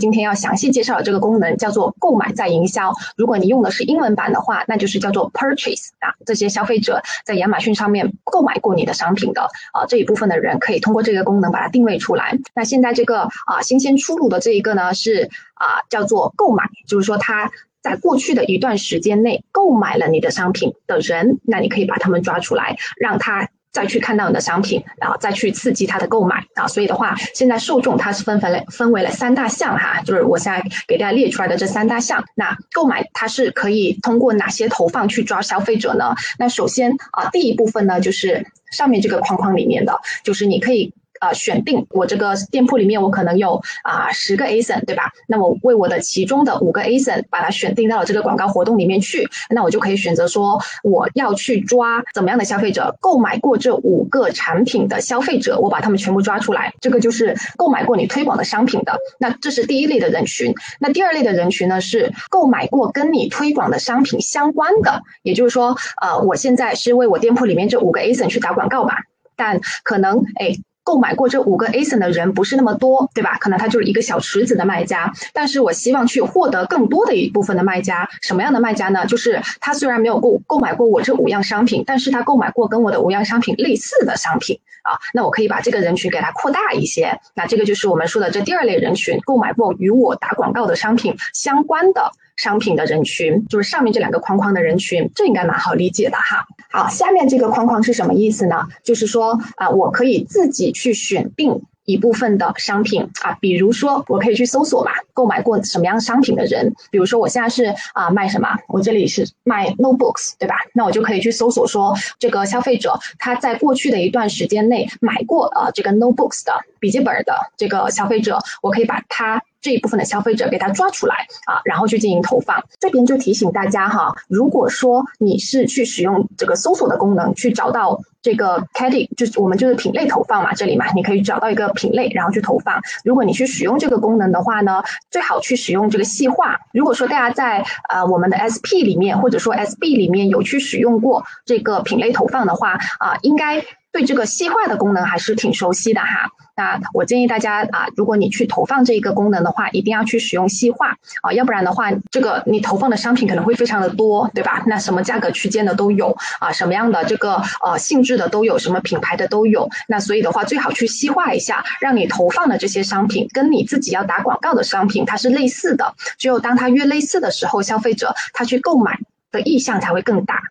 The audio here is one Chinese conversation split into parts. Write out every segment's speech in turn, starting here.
今天要详细介绍的这个功能叫做购买再营销。如果你用的是英文版的话，那就是叫做 purchase 啊。这些消费者在亚马逊上面购买过你的商品的啊这一部分的人，可以通过这个功能把它定位出来。那现在这个啊新鲜出炉的这一个呢是啊叫做购买，就是说他在过去的一段时间内购买了你的商品的人，那你可以把他们抓出来，让他。再去看到你的商品，然后再去刺激他的购买啊，所以的话，现在受众它是分分了分为了三大项哈，就是我现在给大家列出来的这三大项。那购买它是可以通过哪些投放去抓消费者呢？那首先啊，第一部分呢就是上面这个框框里面的，就是你可以。啊，选定我这个店铺里面，我可能有啊十个 ASIN，对吧？那我为我的其中的五个 ASIN 把它选定到了这个广告活动里面去，那我就可以选择说我要去抓怎么样的消费者，购买过这五个产品的消费者，我把他们全部抓出来，这个就是购买过你推广的商品的。那这是第一类的人群。那第二类的人群呢，是购买过跟你推广的商品相关的，也就是说，呃，我现在是为我店铺里面这五个 ASIN 去打广告吧，但可能哎。购买过这五个 ASIN 的人不是那么多，对吧？可能他就是一个小池子的卖家，但是我希望去获得更多的一部分的卖家。什么样的卖家呢？就是他虽然没有购购买过我这五样商品，但是他购买过跟我的五样商品类似的商品啊。那我可以把这个人群给他扩大一些。那这个就是我们说的这第二类人群，购买过与我打广告的商品相关的。商品的人群就是上面这两个框框的人群，这应该蛮好理解的哈。好，下面这个框框是什么意思呢？就是说啊，我可以自己去选定。一部分的商品啊，比如说我可以去搜索嘛，购买过什么样商品的人，比如说我现在是啊卖什么，我这里是卖 notebooks，对吧？那我就可以去搜索说这个消费者他在过去的一段时间内买过呃这个 notebooks 的笔记本的这个消费者，我可以把他这一部分的消费者给他抓出来啊，然后去进行投放。这边就提醒大家哈，如果说你是去使用这个搜索的功能去找到。这个 category 就是我们就是品类投放嘛，这里嘛，你可以找到一个品类，然后去投放。如果你去使用这个功能的话呢，最好去使用这个细化。如果说大家在呃我们的 SP 里面或者说 SB 里面有去使用过这个品类投放的话啊，应该。对这个细化的功能还是挺熟悉的哈。那我建议大家啊，如果你去投放这一个功能的话，一定要去使用细化啊，要不然的话，这个你投放的商品可能会非常的多，对吧？那什么价格区间的都有啊，什么样的这个呃性质的都有，什么品牌的都有。那所以的话，最好去细化一下，让你投放的这些商品跟你自己要打广告的商品它是类似的。只有当它越类似的时候，消费者他去购买的意向才会更大。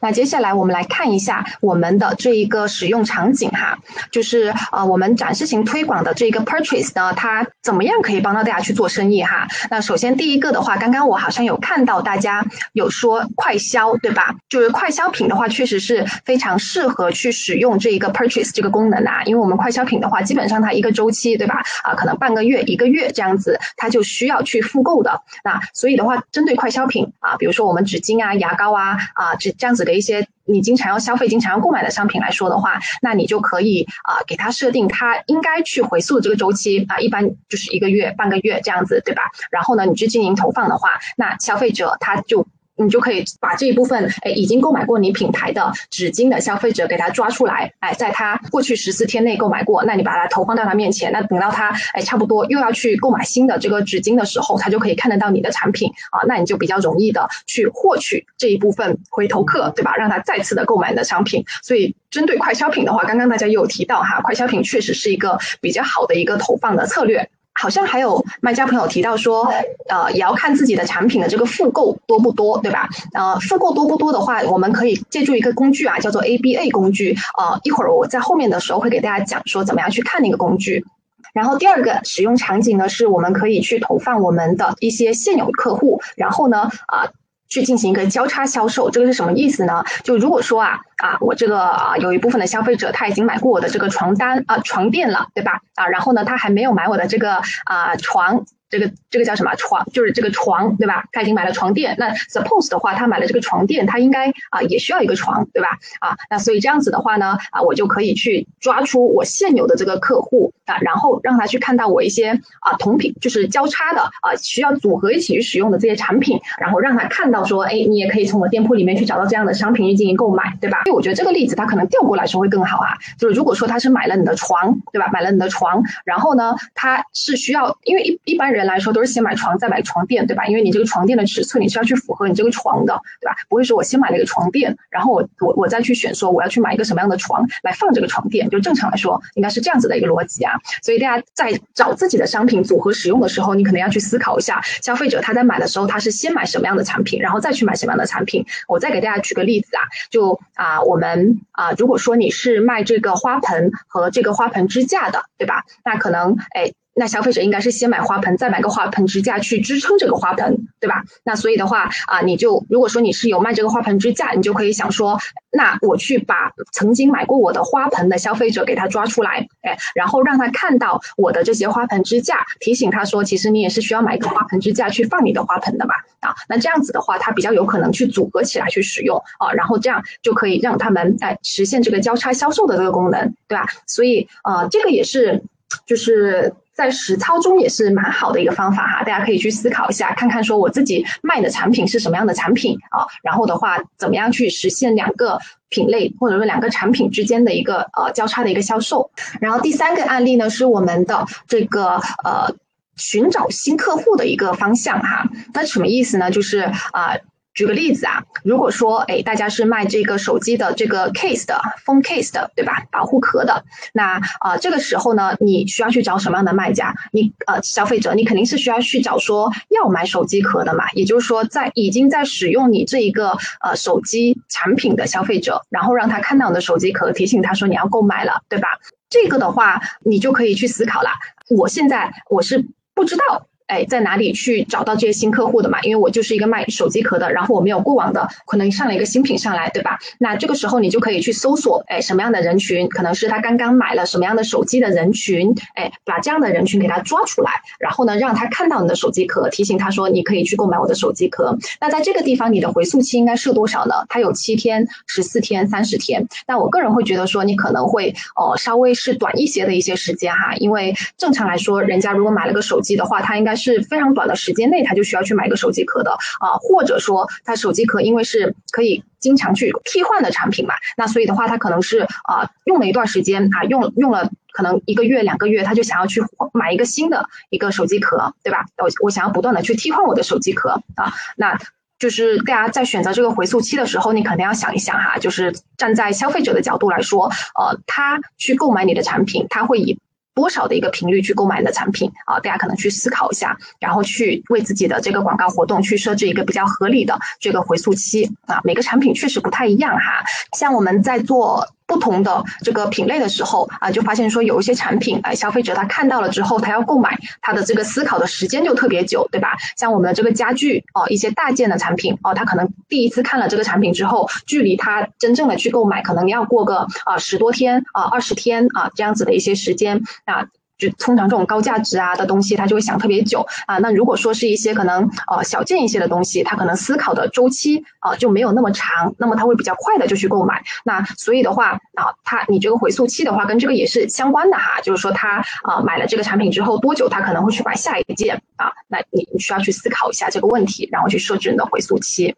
那接下来我们来看一下我们的这一个使用场景哈，就是呃我们展示型推广的这一个 purchase 呢，它怎么样可以帮到大家去做生意哈？那首先第一个的话，刚刚我好像有看到大家有说快销对吧？就是快消品的话，确实是非常适合去使用这一个 purchase 这个功能啊，因为我们快消品的话，基本上它一个周期对吧？啊，可能半个月、一个月这样子，它就需要去复购的。那所以的话，针对快消品啊，比如说我们纸巾啊、牙膏啊啊这。这这样子的一些你经常要消费、经常要购买的商品来说的话，那你就可以啊给它设定它应该去回溯的这个周期啊，一般就是一个月、半个月这样子，对吧？然后呢，你去进行投放的话，那消费者他就。你就可以把这一部分，哎，已经购买过你品牌的纸巾的消费者给他抓出来，哎，在他过去十四天内购买过，那你把它投放到他面前，那等到他，哎，差不多又要去购买新的这个纸巾的时候，他就可以看得到你的产品啊，那你就比较容易的去获取这一部分回头客，对吧？让他再次的购买你的商品。所以针对快消品的话，刚刚大家也有提到哈，快消品确实是一个比较好的一个投放的策略。好像还有卖家朋友提到说，呃，也要看自己的产品的这个复购多不多，对吧？呃，复购多不多的话，我们可以借助一个工具啊，叫做 ABA 工具。呃，一会儿我在后面的时候会给大家讲说怎么样去看那个工具。然后第二个使用场景呢，是我们可以去投放我们的一些现有客户，然后呢，啊。去进行一个交叉销售，这个是什么意思呢？就如果说啊啊，我这个啊有一部分的消费者他已经买过我的这个床单啊床垫了，对吧？啊，然后呢他还没有买我的这个啊床。这个这个叫什么床？就是这个床，对吧？他已经买了床垫。那 suppose 的话，他买了这个床垫，他应该啊也需要一个床，对吧？啊，那所以这样子的话呢，啊，我就可以去抓出我现有的这个客户啊，然后让他去看到我一些啊同品，就是交叉的啊需要组合一起去使用的这些产品，然后让他看到说，哎，你也可以从我店铺里面去找到这样的商品去进行购买，对吧？因为我觉得这个例子他可能调过来说会更好啊。就是如果说他是买了你的床，对吧？买了你的床，然后呢，他是需要，因为一一般人。人来说都是先买床再买床垫，对吧？因为你这个床垫的尺寸你是要去符合你这个床的，对吧？不会说我先买了一个床垫，然后我我我再去选说我要去买一个什么样的床来放这个床垫，就正常来说应该是这样子的一个逻辑啊。所以大家在找自己的商品组合使用的时候，你可能要去思考一下，消费者他在买的时候他是先买什么样的产品，然后再去买什么样的产品。我再给大家举个例子啊，就啊我们啊如果说你是卖这个花盆和这个花盆支架的，对吧？那可能哎。那消费者应该是先买花盆，再买个花盆支架去支撑这个花盆，对吧？那所以的话啊，你就如果说你是有卖这个花盆支架，你就可以想说，那我去把曾经买过我的花盆的消费者给他抓出来，哎，然后让他看到我的这些花盆支架，提醒他说，其实你也是需要买一个花盆支架去放你的花盆的嘛，啊，那这样子的话，他比较有可能去组合起来去使用啊，然后这样就可以让他们哎实现这个交叉销售的这个功能，对吧？所以呃，这个也是就是。在实操中也是蛮好的一个方法哈，大家可以去思考一下，看看说我自己卖的产品是什么样的产品啊，然后的话怎么样去实现两个品类或者说两个产品之间的一个呃交叉的一个销售。然后第三个案例呢是我们的这个呃寻找新客户的一个方向哈，那什么意思呢？就是啊。举个例子啊，如果说哎，大家是卖这个手机的这个 case 的 phone case 的，对吧？保护壳的，那啊，这个时候呢，你需要去找什么样的卖家？你呃，消费者，你肯定是需要去找说要买手机壳的嘛。也就是说，在已经在使用你这一个呃手机产品的消费者，然后让他看到你的手机壳，提醒他说你要购买了，对吧？这个的话，你就可以去思考了。我现在我是不知道。哎，在哪里去找到这些新客户的嘛？因为我就是一个卖手机壳的，然后我没有过往的，可能上了一个新品上来，对吧？那这个时候你就可以去搜索，哎，什么样的人群可能是他刚刚买了什么样的手机的人群，哎，把这样的人群给他抓出来，然后呢，让他看到你的手机壳，提醒他说你可以去购买我的手机壳。那在这个地方，你的回溯期应该设多少呢？它有七天、十四天、三十天。那我个人会觉得说，你可能会哦稍微是短一些的一些时间哈，因为正常来说，人家如果买了个手机的话，他应该。是非常短的时间内，他就需要去买一个手机壳的啊，或者说他手机壳因为是可以经常去替换的产品嘛，那所以的话，他可能是啊用了一段时间啊，用用了可能一个月两个月，他就想要去买一个新的一个手机壳，对吧？我我想要不断的去替换我的手机壳啊，那就是大家在选择这个回溯期的时候，你肯定要想一想哈，就是站在消费者的角度来说，呃，他去购买你的产品，他会以。多少的一个频率去购买的产品啊？大家可能去思考一下，然后去为自己的这个广告活动去设置一个比较合理的这个回溯期啊。每个产品确实不太一样哈，像我们在做。不同的这个品类的时候啊，就发现说有一些产品，哎，消费者他看到了之后，他要购买，他的这个思考的时间就特别久，对吧？像我们的这个家具哦，一些大件的产品哦，他可能第一次看了这个产品之后，距离他真正的去购买，可能要过个啊十多天啊二十天啊这样子的一些时间啊。就通常这种高价值啊的东西，他就会想特别久啊。那如果说是一些可能呃小件一些的东西，他可能思考的周期啊就没有那么长，那么他会比较快的就去购买。那所以的话啊，他你这个回溯期的话，跟这个也是相关的哈。就是说他啊买了这个产品之后多久他可能会去买下一件啊？那你需要去思考一下这个问题，然后去设置你的回溯期。